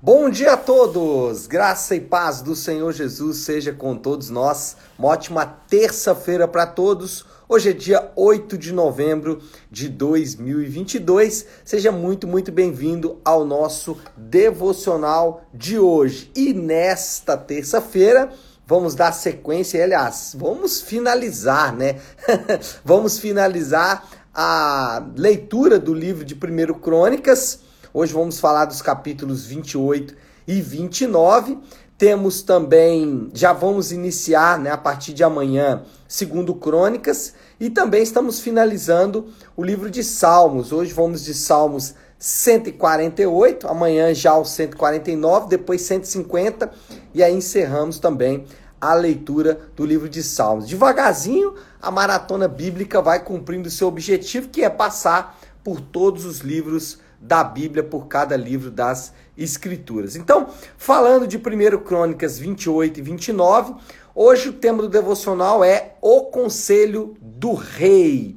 Bom dia a todos! Graça e paz do Senhor Jesus seja com todos nós. Uma ótima terça-feira para todos. Hoje é dia 8 de novembro de 2022. Seja muito, muito bem-vindo ao nosso devocional de hoje. E nesta terça-feira, vamos dar sequência, aliás, vamos finalizar, né? vamos finalizar a leitura do livro de 1 Crônicas Hoje vamos falar dos capítulos 28 e 29. Temos também, já vamos iniciar, né, a partir de amanhã, segundo Crônicas, e também estamos finalizando o livro de Salmos. Hoje vamos de Salmos 148, amanhã já o 149, depois 150 e aí encerramos também a leitura do livro de Salmos. Devagarzinho, a maratona bíblica vai cumprindo seu objetivo, que é passar por todos os livros da Bíblia por cada livro das Escrituras. Então, falando de 1 Crônicas 28 e 29, hoje o tema do devocional é o Conselho do Rei.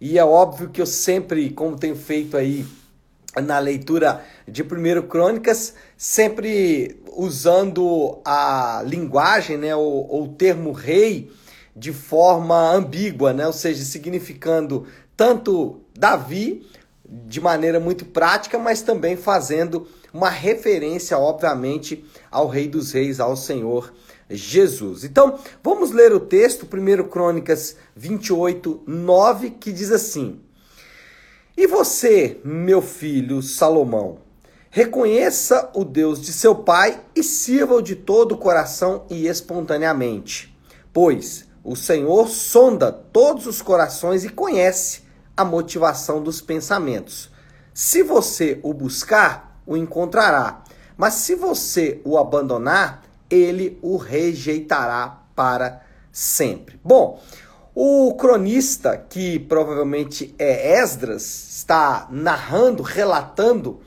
E é óbvio que eu sempre, como tenho feito aí na leitura de 1 Crônicas, sempre usando a linguagem, né, ou, ou o termo rei, de forma ambígua, né, ou seja, significando tanto Davi de maneira muito prática, mas também fazendo uma referência, obviamente, ao Rei dos Reis, ao Senhor Jesus. Então, vamos ler o texto, 1 Crônicas 28, 9, que diz assim: E você, meu filho Salomão, reconheça o Deus de seu pai e sirva-o de todo o coração e espontaneamente, pois o Senhor sonda todos os corações e conhece a motivação dos pensamentos. Se você o buscar, o encontrará. Mas se você o abandonar, ele o rejeitará para sempre. Bom, o cronista, que provavelmente é Esdras, está narrando, relatando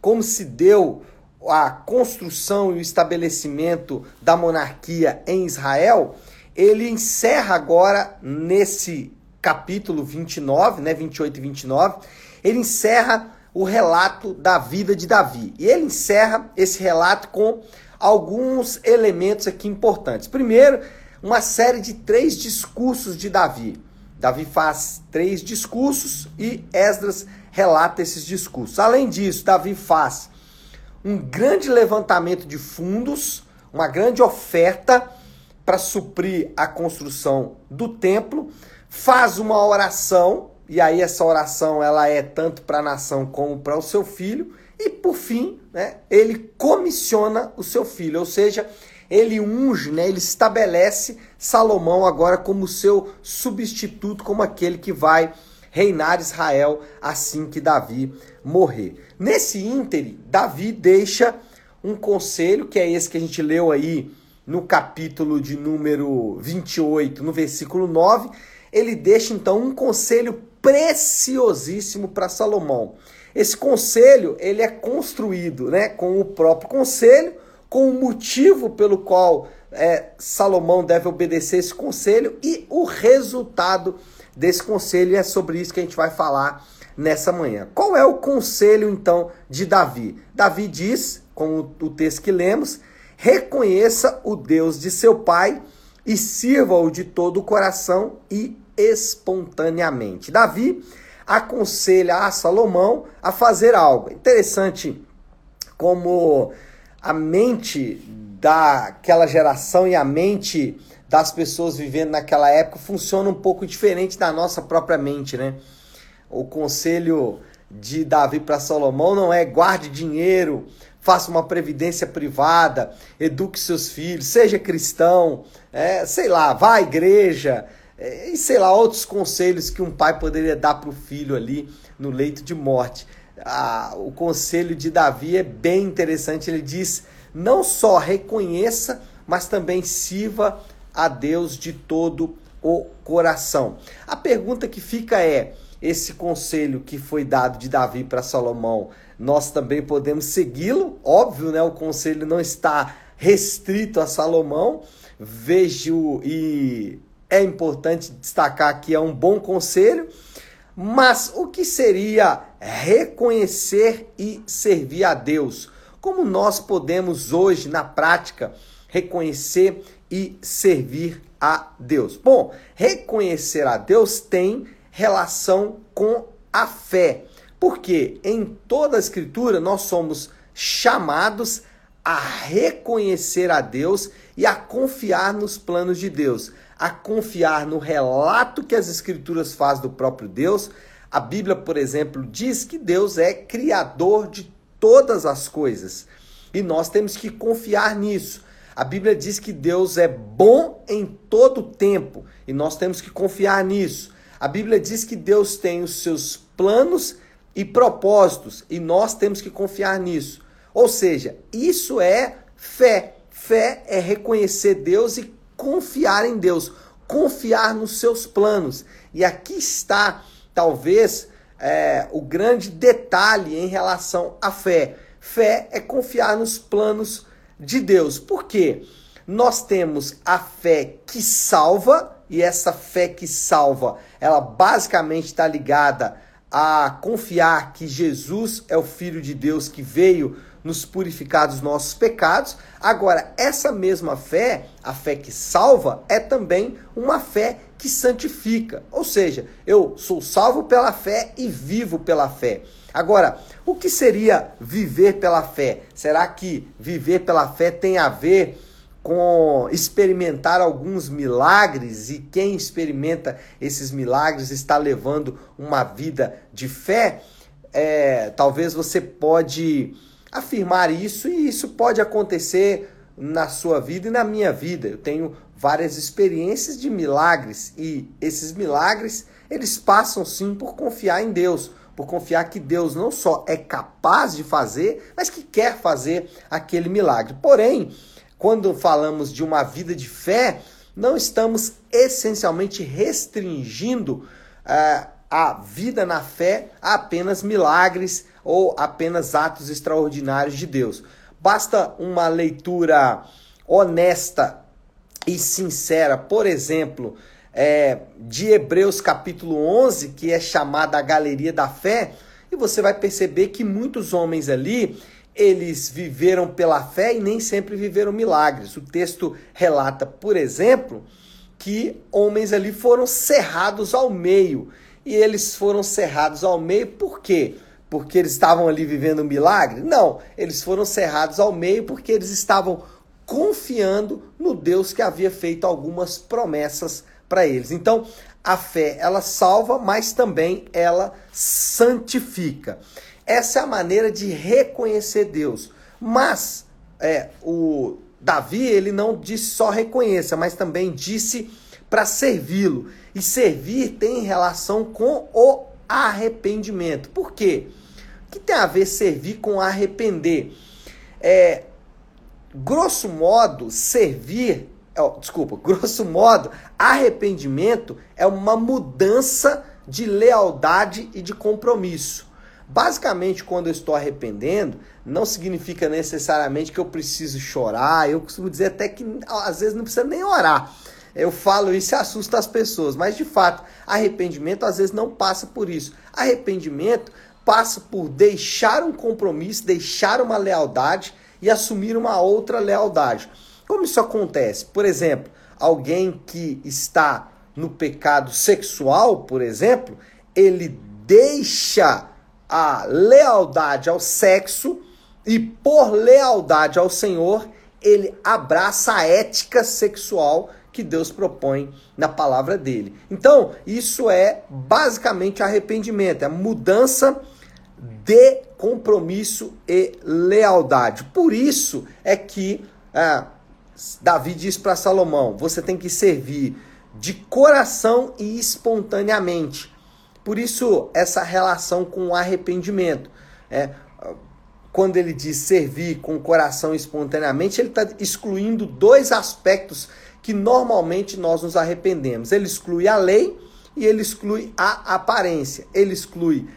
como se deu a construção e o estabelecimento da monarquia em Israel. Ele encerra agora nesse capítulo 29, né, 28 e 29, ele encerra o relato da vida de Davi. E ele encerra esse relato com alguns elementos aqui importantes. Primeiro, uma série de três discursos de Davi. Davi faz três discursos e Esdras relata esses discursos. Além disso, Davi faz um grande levantamento de fundos, uma grande oferta para suprir a construção do templo faz uma oração, e aí essa oração ela é tanto para a nação como para o seu filho, e por fim, né, ele comissiona o seu filho, ou seja, ele unge, né, ele estabelece Salomão agora como seu substituto, como aquele que vai reinar Israel assim que Davi morrer. Nesse íntere, Davi deixa um conselho, que é esse que a gente leu aí no capítulo de número 28, no versículo 9, ele deixa então um conselho preciosíssimo para Salomão. Esse conselho ele é construído, né, com o próprio conselho, com o motivo pelo qual é, Salomão deve obedecer esse conselho e o resultado desse conselho. E é sobre isso que a gente vai falar nessa manhã. Qual é o conselho então de Davi? Davi diz, com o texto que lemos, reconheça o Deus de seu pai e sirva-o de todo o coração e espontaneamente. Davi aconselha a Salomão a fazer algo. Interessante como a mente daquela geração e a mente das pessoas vivendo naquela época funciona um pouco diferente da nossa própria mente, né? O conselho de Davi para Salomão não é guarde dinheiro, faça uma previdência privada, eduque seus filhos, seja cristão, é, sei lá, vá à igreja, é, e sei lá, outros conselhos que um pai poderia dar para o filho ali no leito de morte. Ah, o conselho de Davi é bem interessante. Ele diz: não só reconheça, mas também sirva a Deus de todo o coração. A pergunta que fica é: esse conselho que foi dado de Davi para Salomão, nós também podemos segui-lo? Óbvio, né? O conselho não está restrito a Salomão. Vejo e é importante destacar que é um bom conselho, mas o que seria reconhecer e servir a Deus? como nós podemos hoje, na prática, reconhecer e servir a Deus? Bom, reconhecer a Deus tem relação com a fé, porque em toda a Escritura nós somos chamados a reconhecer a Deus e a confiar nos planos de Deus, a confiar no relato que as Escrituras faz do próprio Deus. A Bíblia, por exemplo, diz que Deus é criador de todas as coisas e nós temos que confiar nisso. A Bíblia diz que Deus é bom em todo o tempo e nós temos que confiar nisso. A Bíblia diz que Deus tem os seus planos e propósitos e nós temos que confiar nisso. Ou seja, isso é fé. Fé é reconhecer Deus e confiar em Deus, confiar nos seus planos. E aqui está, talvez, é, o grande detalhe em relação à fé. Fé é confiar nos planos de Deus. Por quê? Nós temos a fé que salva, e essa fé que salva, ela basicamente está ligada a confiar que Jesus é o Filho de Deus que veio nos purificar dos nossos pecados. Agora, essa mesma fé, a fé que salva, é também uma fé que santifica. Ou seja, eu sou salvo pela fé e vivo pela fé. Agora, o que seria viver pela fé? Será que viver pela fé tem a ver com experimentar alguns milagres e quem experimenta esses milagres está levando uma vida de fé? É, talvez você pode afirmar isso e isso pode acontecer na sua vida e na minha vida. Eu tenho várias experiências de milagres e esses milagres, eles passam sim por confiar em Deus, por confiar que Deus não só é capaz de fazer, mas que quer fazer aquele milagre. Porém, quando falamos de uma vida de fé, não estamos essencialmente restringindo uh, a vida na fé a apenas milagres ou apenas atos extraordinários de Deus. Basta uma leitura honesta e sincera, por exemplo, é, de Hebreus capítulo 11, que é chamada a Galeria da Fé, e você vai perceber que muitos homens ali, eles viveram pela fé e nem sempre viveram milagres. O texto relata, por exemplo, que homens ali foram cerrados ao meio. E eles foram cerrados ao meio por quê? porque eles estavam ali vivendo um milagre? Não, eles foram cerrados ao meio porque eles estavam confiando no Deus que havia feito algumas promessas para eles. Então, a fé, ela salva, mas também ela santifica. Essa é a maneira de reconhecer Deus. Mas é, o Davi, ele não disse só reconheça, mas também disse para servi-lo. E servir tem relação com o arrependimento. Por quê? que tem a ver servir com arrepender? É, grosso modo, servir, oh, desculpa, grosso modo, arrependimento é uma mudança de lealdade e de compromisso. Basicamente, quando eu estou arrependendo, não significa necessariamente que eu preciso chorar. Eu costumo dizer até que às vezes não precisa nem orar. Eu falo isso e assusta as pessoas, mas de fato, arrependimento às vezes não passa por isso. Arrependimento passa por deixar um compromisso, deixar uma lealdade e assumir uma outra lealdade. Como isso acontece? Por exemplo, alguém que está no pecado sexual, por exemplo, ele deixa a lealdade ao sexo e por lealdade ao Senhor, ele abraça a ética sexual que Deus propõe na palavra dele. Então, isso é basicamente arrependimento, é mudança de compromisso e lealdade. Por isso é que é, Davi diz para Salomão: você tem que servir de coração e espontaneamente. Por isso, essa relação com o arrependimento. É, quando ele diz servir com o coração espontaneamente, ele está excluindo dois aspectos que normalmente nós nos arrependemos. Ele exclui a lei e ele exclui a aparência. Ele exclui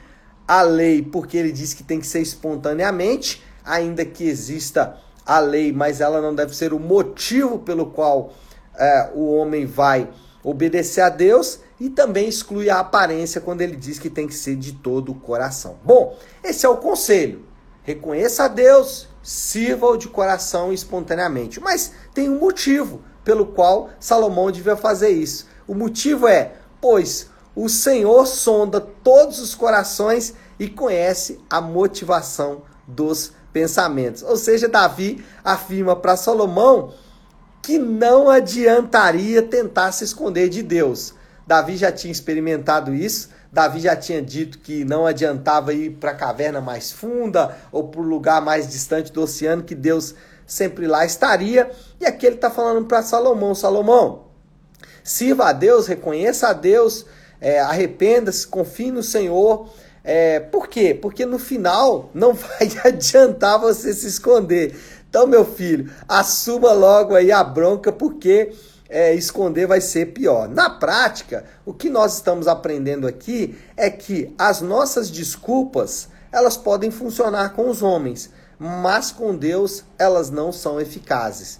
a lei porque ele diz que tem que ser espontaneamente, ainda que exista a lei, mas ela não deve ser o motivo pelo qual é, o homem vai obedecer a Deus e também exclui a aparência quando ele diz que tem que ser de todo o coração. Bom, esse é o conselho. reconheça a Deus, sirva-o de coração espontaneamente. Mas tem um motivo pelo qual Salomão devia fazer isso. O motivo é, pois o Senhor sonda todos os corações e conhece a motivação dos pensamentos. Ou seja, Davi afirma para Salomão que não adiantaria tentar se esconder de Deus. Davi já tinha experimentado isso. Davi já tinha dito que não adiantava ir para a caverna mais funda ou para o lugar mais distante do oceano, que Deus sempre lá estaria. E aqui ele está falando para Salomão: Salomão, sirva a Deus, reconheça a Deus, é, arrependa-se, confie no Senhor. É, por quê? Porque no final não vai adiantar você se esconder. Então, meu filho, assuma logo aí a bronca, porque é, esconder vai ser pior. Na prática, o que nós estamos aprendendo aqui é que as nossas desculpas elas podem funcionar com os homens, mas com Deus elas não são eficazes.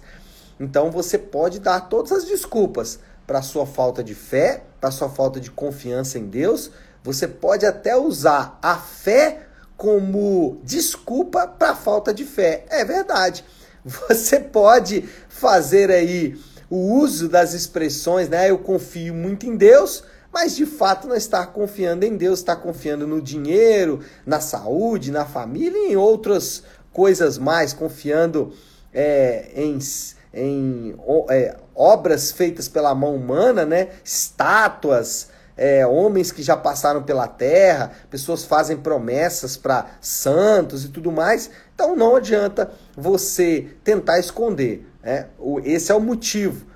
Então você pode dar todas as desculpas para sua falta de fé, para sua falta de confiança em Deus. Você pode até usar a fé como desculpa para a falta de fé. É verdade. Você pode fazer aí o uso das expressões, né? Eu confio muito em Deus, mas de fato não está confiando em Deus, está confiando no dinheiro, na saúde, na família e em outras coisas mais, confiando é, em, em é, obras feitas pela mão humana, né? Estátuas, é, homens que já passaram pela terra, pessoas fazem promessas para santos e tudo mais. Então não adianta você tentar esconder. Né? Esse é o motivo.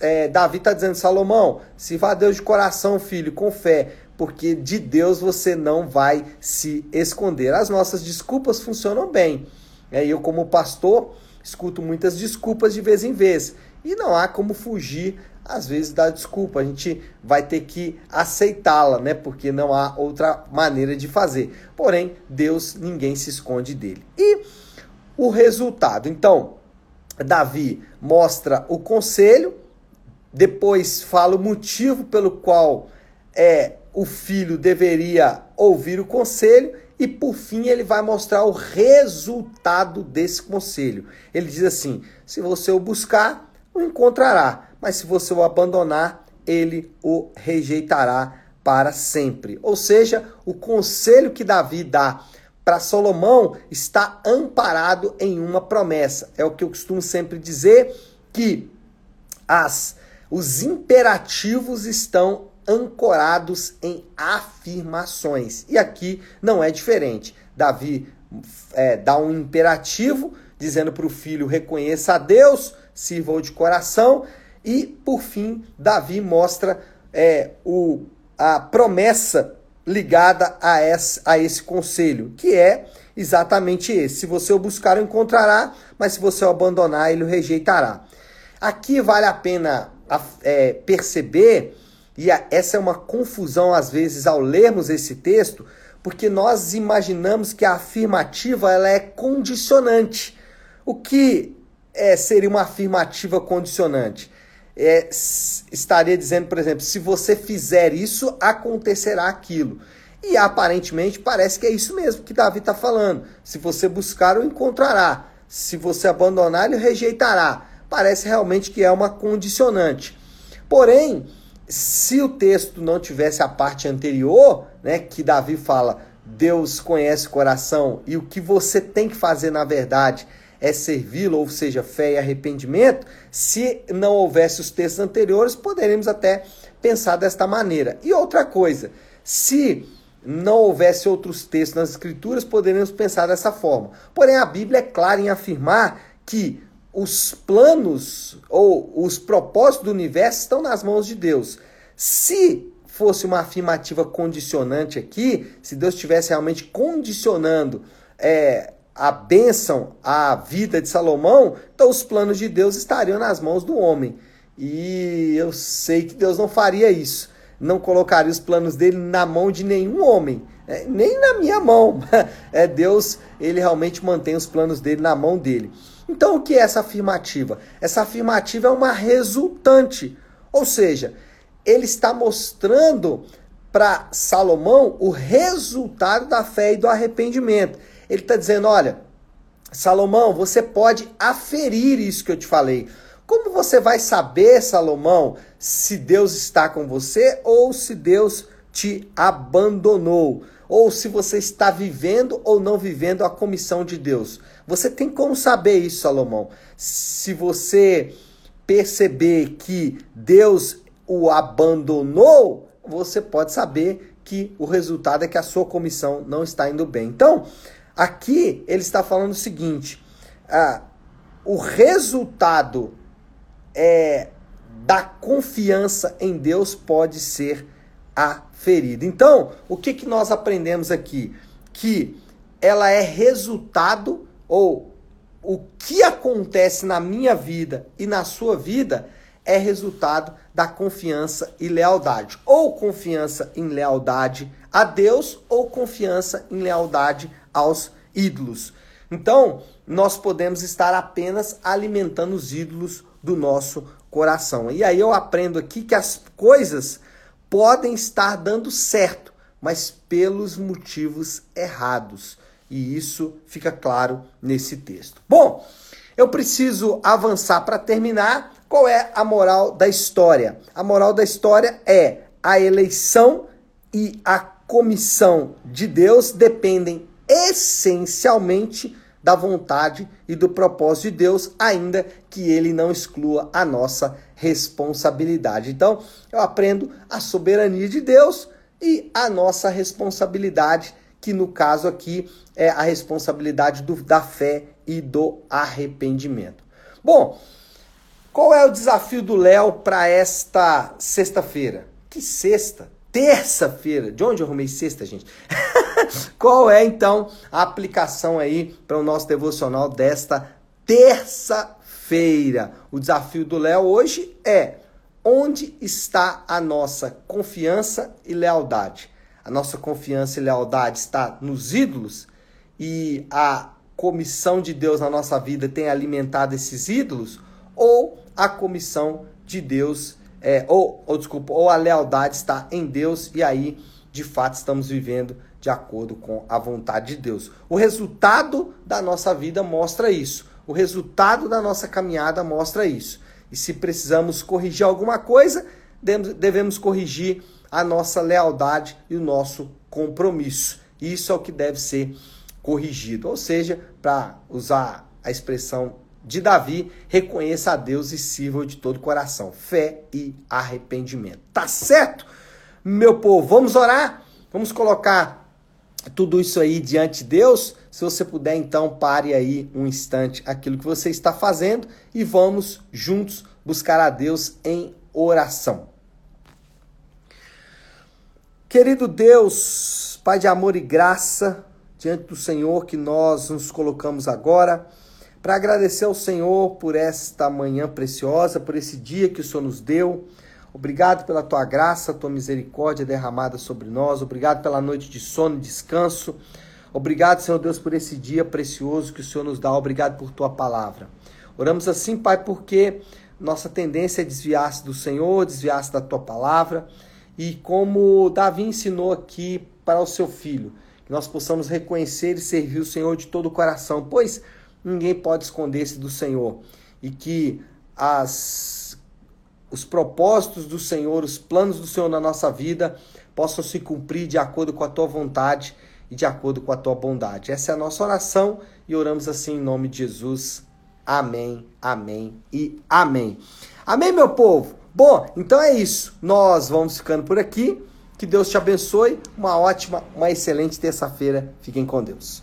É, Davi está dizendo, Salomão, se vá Deus de coração, filho, com fé, porque de Deus você não vai se esconder. As nossas desculpas funcionam bem. É, eu, como pastor, escuto muitas desculpas de vez em vez. E não há como fugir às vezes dá desculpa, a gente vai ter que aceitá-la, né? Porque não há outra maneira de fazer. Porém, Deus, ninguém se esconde dele. E o resultado? Então, Davi mostra o conselho, depois fala o motivo pelo qual é o filho deveria ouvir o conselho e por fim ele vai mostrar o resultado desse conselho. Ele diz assim: se você o buscar, o encontrará mas se você o abandonar, ele o rejeitará para sempre. Ou seja, o conselho que Davi dá para Salomão está amparado em uma promessa. É o que eu costumo sempre dizer que as os imperativos estão ancorados em afirmações. E aqui não é diferente. Davi é, dá um imperativo dizendo para o filho: reconheça a Deus, sirva-o de coração, e, por fim, Davi mostra é, o, a promessa ligada a esse, a esse conselho, que é exatamente esse: se você o buscar, o encontrará, mas se você o abandonar, ele o rejeitará. Aqui vale a pena é, perceber, e essa é uma confusão às vezes ao lermos esse texto, porque nós imaginamos que a afirmativa ela é condicionante. O que é, seria uma afirmativa condicionante? é, estaria dizendo, por exemplo, se você fizer isso, acontecerá aquilo. E aparentemente parece que é isso mesmo que Davi está falando. Se você buscar, o encontrará. Se você abandonar, ele rejeitará. Parece realmente que é uma condicionante. Porém, se o texto não tivesse a parte anterior, né, que Davi fala, Deus conhece o coração e o que você tem que fazer na verdade é servi-lo, ou seja, fé e arrependimento, se não houvesse os textos anteriores, poderíamos até pensar desta maneira. E outra coisa, se não houvesse outros textos nas Escrituras, poderíamos pensar dessa forma. Porém, a Bíblia é clara em afirmar que os planos ou os propósitos do universo estão nas mãos de Deus. Se fosse uma afirmativa condicionante aqui, se Deus estivesse realmente condicionando é, a bênção à vida de Salomão, então os planos de Deus estariam nas mãos do homem. E eu sei que Deus não faria isso. Não colocaria os planos dele na mão de nenhum homem, né? nem na minha mão. É Deus, ele realmente mantém os planos dele na mão dele. Então o que é essa afirmativa? Essa afirmativa é uma resultante. Ou seja, ele está mostrando para Salomão o resultado da fé e do arrependimento ele está dizendo: olha, Salomão, você pode aferir isso que eu te falei. Como você vai saber, Salomão, se Deus está com você ou se Deus te abandonou? Ou se você está vivendo ou não vivendo a comissão de Deus? Você tem como saber isso, Salomão? Se você perceber que Deus o abandonou, você pode saber que o resultado é que a sua comissão não está indo bem. Então, aqui ele está falando o seguinte: ah, o resultado é, da confiança em Deus pode ser aferido. Então, o que, que nós aprendemos aqui? Que ela é resultado ou o que acontece na minha vida e na sua vida é resultado da confiança e lealdade. Ou confiança em lealdade a Deus, ou confiança em lealdade aos ídolos. Então, nós podemos estar apenas alimentando os ídolos do nosso coração. E aí eu aprendo aqui que as coisas podem estar dando certo, mas pelos motivos errados. E isso fica claro nesse texto. Bom, eu preciso avançar para terminar. Qual é a moral da história? A moral da história é a eleição e a comissão de Deus dependem essencialmente da vontade e do propósito de Deus, ainda que ele não exclua a nossa responsabilidade. Então, eu aprendo a soberania de Deus e a nossa responsabilidade que no caso aqui é a responsabilidade do, da fé e do arrependimento. Bom, qual é o desafio do Léo para esta sexta-feira? Que sexta? Terça-feira. De onde eu arrumei sexta, gente? qual é então a aplicação aí para o nosso devocional desta terça-feira? O desafio do Léo hoje é: onde está a nossa confiança e lealdade? a nossa confiança e lealdade está nos ídolos e a comissão de Deus na nossa vida tem alimentado esses ídolos, ou a comissão de Deus, é, ou, ou desculpa, ou a lealdade está em Deus e aí de fato estamos vivendo de acordo com a vontade de Deus. O resultado da nossa vida mostra isso. O resultado da nossa caminhada mostra isso. E se precisamos corrigir alguma coisa, devemos corrigir a nossa lealdade e o nosso compromisso. Isso é o que deve ser corrigido. Ou seja, para usar a expressão de Davi, reconheça a Deus e sirva de todo o coração. Fé e arrependimento. Tá certo? Meu povo, vamos orar? Vamos colocar tudo isso aí diante de Deus? Se você puder, então, pare aí um instante aquilo que você está fazendo e vamos juntos buscar a Deus em oração. Querido Deus, Pai de amor e graça, diante do Senhor que nós nos colocamos agora, para agradecer ao Senhor por esta manhã preciosa, por esse dia que o Senhor nos deu. Obrigado pela tua graça, tua misericórdia derramada sobre nós. Obrigado pela noite de sono e descanso. Obrigado, Senhor Deus, por esse dia precioso que o Senhor nos dá. Obrigado por tua palavra. Oramos assim, Pai, porque nossa tendência é desviar-se do Senhor, desviar-se da tua palavra e como Davi ensinou aqui para o seu filho, que nós possamos reconhecer e servir o Senhor de todo o coração, pois ninguém pode esconder-se do Senhor e que as os propósitos do Senhor, os planos do Senhor na nossa vida possam se cumprir de acordo com a tua vontade e de acordo com a tua bondade. Essa é a nossa oração e oramos assim em nome de Jesus. Amém, amém e amém. Amém, meu povo? Bom, então é isso. Nós vamos ficando por aqui. Que Deus te abençoe. Uma ótima, uma excelente terça-feira. Fiquem com Deus.